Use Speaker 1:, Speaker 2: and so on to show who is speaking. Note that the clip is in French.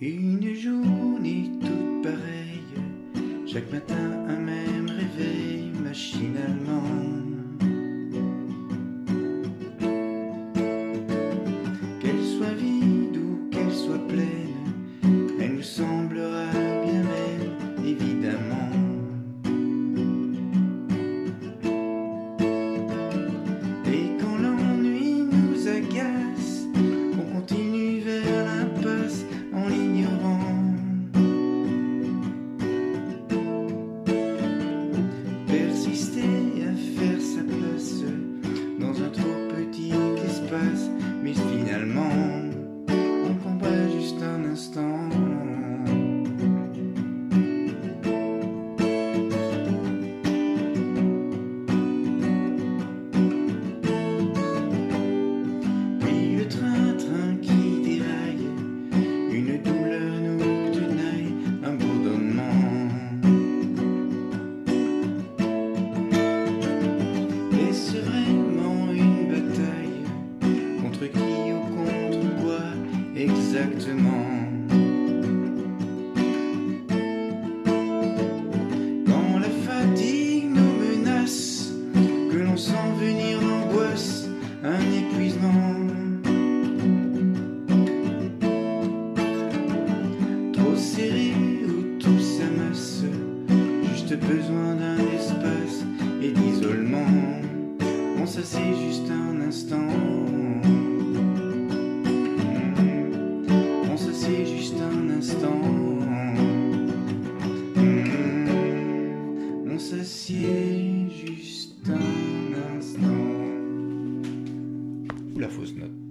Speaker 1: Une journée toute pareille, chaque matin un même réveil machinalement. tellement exactement. Quand la fatigue nous menace, que l'on sent venir l'angoisse, un épuisement. Trop serré où tout s'amasse, juste besoin d'un espace et d'isolement. On s'assied juste un instant. juste un instant. La fausse note.